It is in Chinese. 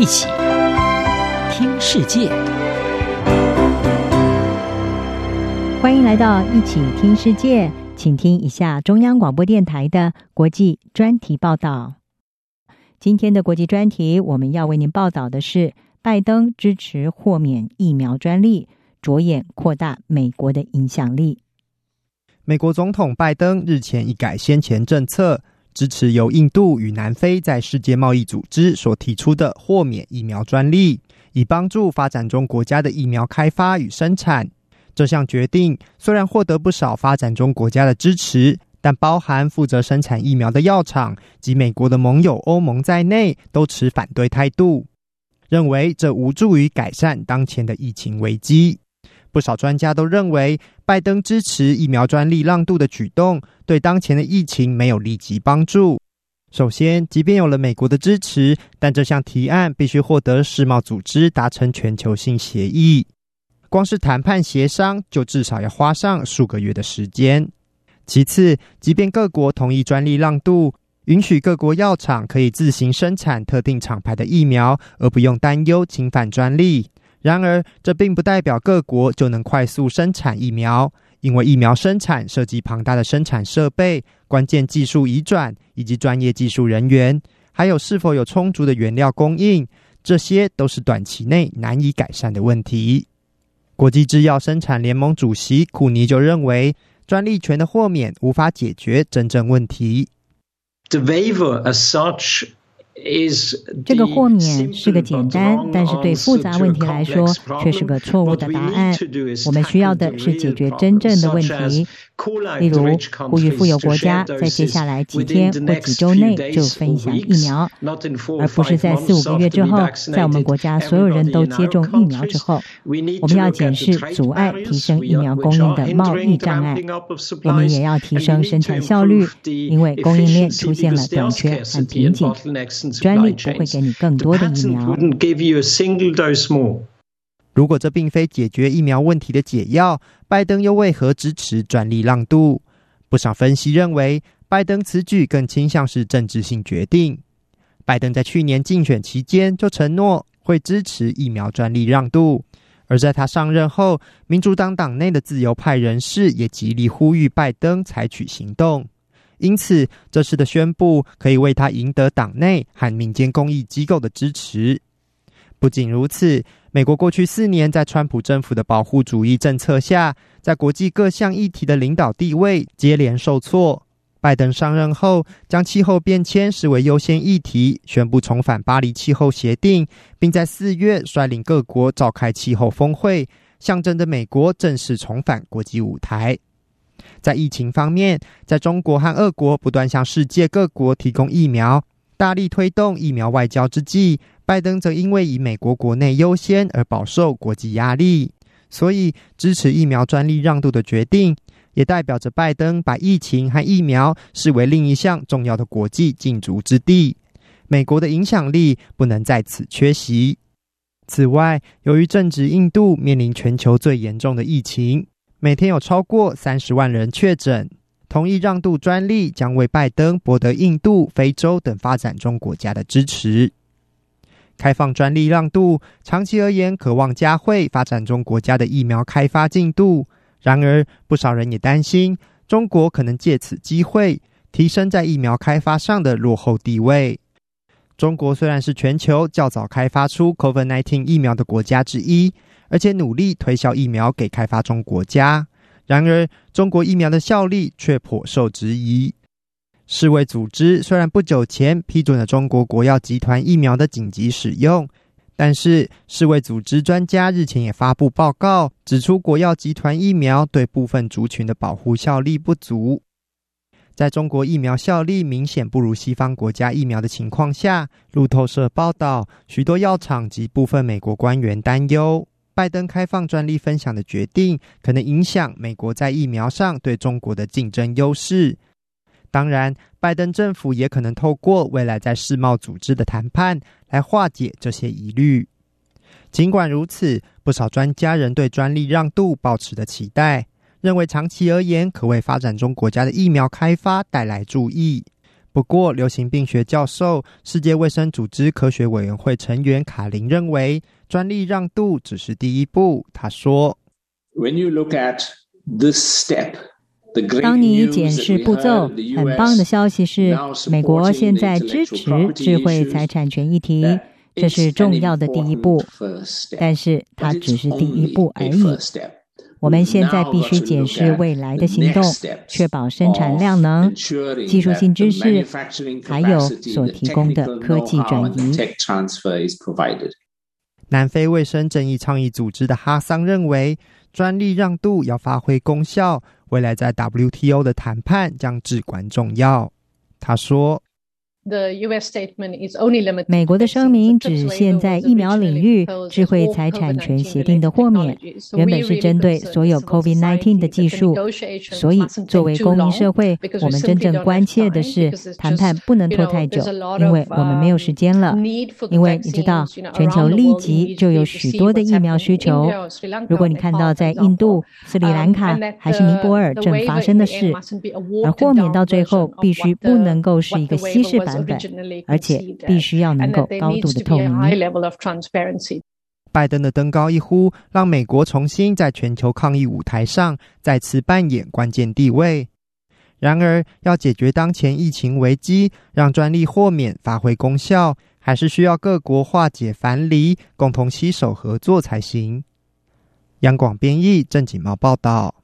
一起听世界，欢迎来到一起听世界，请听一下中央广播电台的国际专题报道。今天的国际专题，我们要为您报道的是：拜登支持豁免疫苗专利，着眼扩大美国的影响力。美国总统拜登日前一改先前政策。支持由印度与南非在世界贸易组织所提出的豁免疫苗专利，以帮助发展中国家的疫苗开发与生产。这项决定虽然获得不少发展中国家的支持，但包含负责生产疫苗的药厂及美国的盟友欧盟在内，都持反对态度，认为这无助于改善当前的疫情危机。不少专家都认为，拜登支持疫苗专利让渡的举动，对当前的疫情没有立即帮助。首先，即便有了美国的支持，但这项提案必须获得世贸组织达成全球性协议，光是谈判协商就至少要花上数个月的时间。其次，即便各国同意专利让渡，允许各国药厂可以自行生产特定厂牌的疫苗，而不用担忧侵犯专利。然而，这并不代表各国就能快速生产疫苗，因为疫苗生产涉及庞大的生产设备、关键技术移转以及专业技术人员，还有是否有充足的原料供应，这些都是短期内难以改善的问题。国际制药生产联盟主席库尼就认为，专利权的豁免无法解决真正问题。The waiver as such 这个豁免是个简单，但是对复杂问题来说却是个错误的答案。我们需要的是解决真正的问题，例如呼吁富有国家在接下来几天或几周内就分享疫苗，而不是在四五个月之后，在我们国家所有人都接种疫苗之后。我们要检视阻碍提升疫苗供应的贸易障碍，我们也要提升生产效率，因为供应链出现了短缺和瓶颈。专利不会给你更多的疫苗。如果这并非解决疫苗问题的解药，拜登又为何支持专利让渡？不少分析认为，拜登此举更倾向是政治性决定。拜登在去年竞选期间就承诺会支持疫苗专利让渡，而在他上任后，民主党党内的自由派人士也极力呼吁拜登采取行动。因此，这次的宣布可以为他赢得党内和民间公益机构的支持。不仅如此，美国过去四年在川普政府的保护主义政策下，在国际各项议题的领导地位接连受挫。拜登上任后，将气候变迁视为优先议题，宣布重返巴黎气候协定，并在四月率领各国召开气候峰会，象征着美国正式重返国际舞台。在疫情方面，在中国和俄国不断向世界各国提供疫苗，大力推动疫苗外交之际，拜登则因为以美国国内优先而饱受国际压力，所以支持疫苗专利让渡的决定，也代表着拜登把疫情和疫苗视为另一项重要的国际竞逐之地，美国的影响力不能在此缺席。此外，由于正值印度面临全球最严重的疫情。每天有超过三十万人确诊，同意让渡专利将为拜登博得印度、非洲等发展中国家的支持。开放专利让渡，长期而言可望加快发展中国家的疫苗开发进度。然而，不少人也担心，中国可能借此机会提升在疫苗开发上的落后地位。中国虽然是全球较早开发出 COVID-19 疫苗的国家之一。而且努力推销疫苗给开发中国家，然而中国疫苗的效力却颇受质疑。世卫组织虽然不久前批准了中国国药集团疫苗的紧急使用，但是世卫组织专家日前也发布报告，指出国药集团疫苗对部分族群的保护效力不足。在中国疫苗效力明显不如西方国家疫苗的情况下，路透社报道，许多药厂及部分美国官员担忧。拜登开放专利分享的决定，可能影响美国在疫苗上对中国的竞争优势。当然，拜登政府也可能透过未来在世贸组织的谈判来化解这些疑虑。尽管如此，不少专家仍对专利让渡抱持的期待，认为长期而言可为发展中国家的疫苗开发带来注意。不过，流行病学教授、世界卫生组织科学委员会成员卡林认为，专利让渡只是第一步。他说：“When you look at this step。”当你检视步骤，很棒的消息是，美国现在支持智慧财产权议题，这是重要的第一步。但是它只是第一步而已。我们现在必须检视未来的行动，确保生产量能、技术性知识，还有所提供的科技转移。南非卫生正义倡议组织的哈桑认为，专利让渡要发挥功效。未来在 WTO 的谈判将至关重要，他说。美国的声明只限在疫苗领域智慧财产权协定的豁免，原本是针对所有 COVID-19 的技术。所以，作为公民社会，我们真正关切的是谈判不能拖太久，因为我们没有时间了。因为你知道，全球立即就有许多的疫苗需求。如果你看到在印度、斯里兰卡还是尼泊尔正发生的事，而豁免到最后必须不能够是一个稀释版。而且必须要能够高度的透明。拜登的登高一呼，让美国重新在全球抗疫舞台上再次扮演关键地位。然而，要解决当前疫情危机，让专利豁免发挥功效，还是需要各国化解藩篱，共同携手合作才行。央广编译，郑锦茂报道。